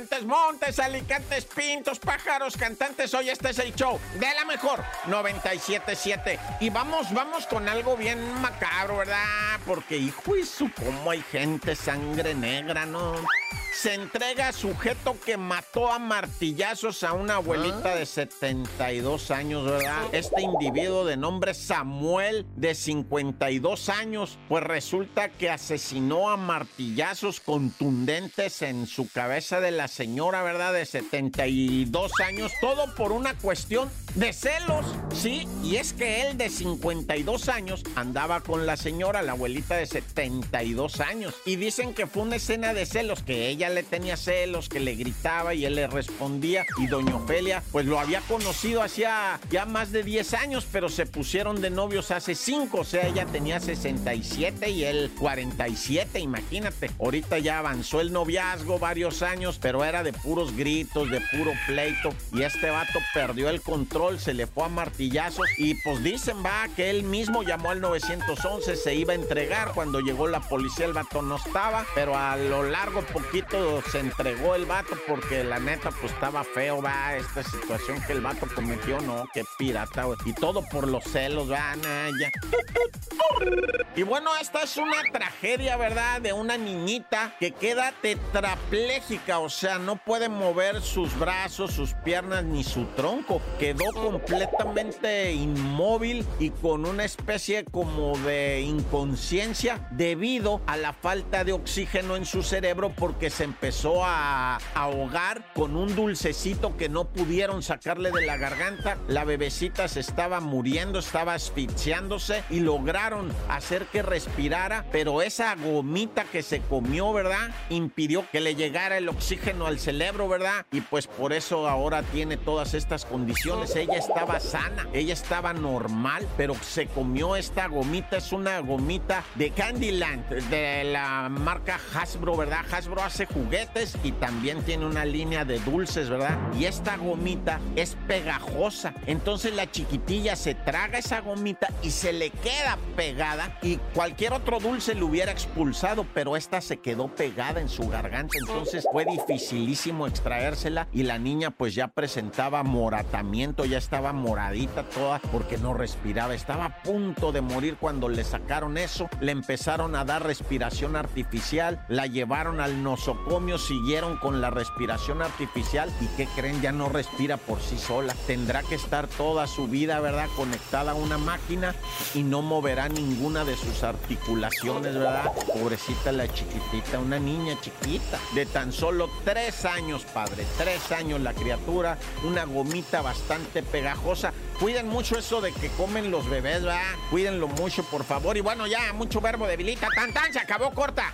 Montes, Montes, Alicantes, Pintos, Pájaros, Cantantes. Hoy este es el show de la mejor 97.7. Y vamos, vamos con algo bien macabro, ¿verdad? Porque, hijo, y su cómo hay gente sangre negra, ¿no? Se entrega sujeto que mató a martillazos a una abuelita de 72 años, ¿verdad? Este individuo de nombre Samuel, de 52 años, pues resulta que asesinó a martillazos contundentes en su cabeza de la señora, ¿verdad? De 72 años, todo por una cuestión de celos, sí, y es que él de 52 años andaba con la señora, la abuelita de 72 años, y dicen que fue una escena de celos, que ella le tenía celos, que le gritaba y él le respondía, y doña Ofelia, pues lo había conocido hacía ya más de 10 años, pero se pusieron de novios hace 5, o sea, ella tenía 67 y él 47, imagínate, ahorita ya avanzó el noviazgo varios años, pero era de puros gritos, de puro pleito, y este vato perdió el control se le fue a martillazos y pues dicen, va, que él mismo llamó al 911, se iba a entregar. Cuando llegó la policía el vato no estaba, pero a lo largo poquito se entregó el vato porque la neta pues estaba feo, va, esta situación que el vato cometió, no, que pirata, Y todo por los celos, ya. Y bueno, esta es una tragedia, ¿verdad? De una niñita que queda tetrapléjica, o sea, no puede mover sus brazos, sus piernas ni su tronco. Quedó completamente inmóvil y con una especie como de inconsciencia debido a la falta de oxígeno en su cerebro porque se empezó a ahogar con un dulcecito que no pudieron sacarle de la garganta. La bebecita se estaba muriendo, estaba asfixiándose y lograron hacer que respirara, pero esa gomita que se comió, ¿verdad? Impidió que le llegara el oxígeno al cerebro, ¿verdad? Y pues por eso ahora tiene todas estas condiciones ella estaba sana, ella estaba normal, pero se comió esta gomita, es una gomita de Candyland, de la marca Hasbro, ¿verdad? Hasbro hace juguetes y también tiene una línea de dulces, ¿verdad? Y esta gomita es pegajosa, entonces la chiquitilla se traga esa gomita y se le queda pegada y cualquier otro dulce le hubiera expulsado, pero esta se quedó pegada en su garganta, entonces fue dificilísimo extraérsela y la niña pues ya presentaba moratamiento, ya estaba moradita toda porque no respiraba. Estaba a punto de morir cuando le sacaron eso. Le empezaron a dar respiración artificial. La llevaron al nosocomio, siguieron con la respiración artificial. ¿Y qué creen? Ya no respira por sí sola. Tendrá que estar toda su vida, ¿verdad? Conectada a una máquina y no moverá ninguna de sus articulaciones, ¿verdad? Pobrecita la chiquitita, una niña chiquita de tan solo tres años, padre. Tres años la criatura, una gomita bastante pegajosa. Cuiden mucho eso de que comen los bebés, ¿verdad? Cuídenlo mucho, por favor. Y bueno, ya, mucho verbo debilita. Tan, tan, se acabó corta.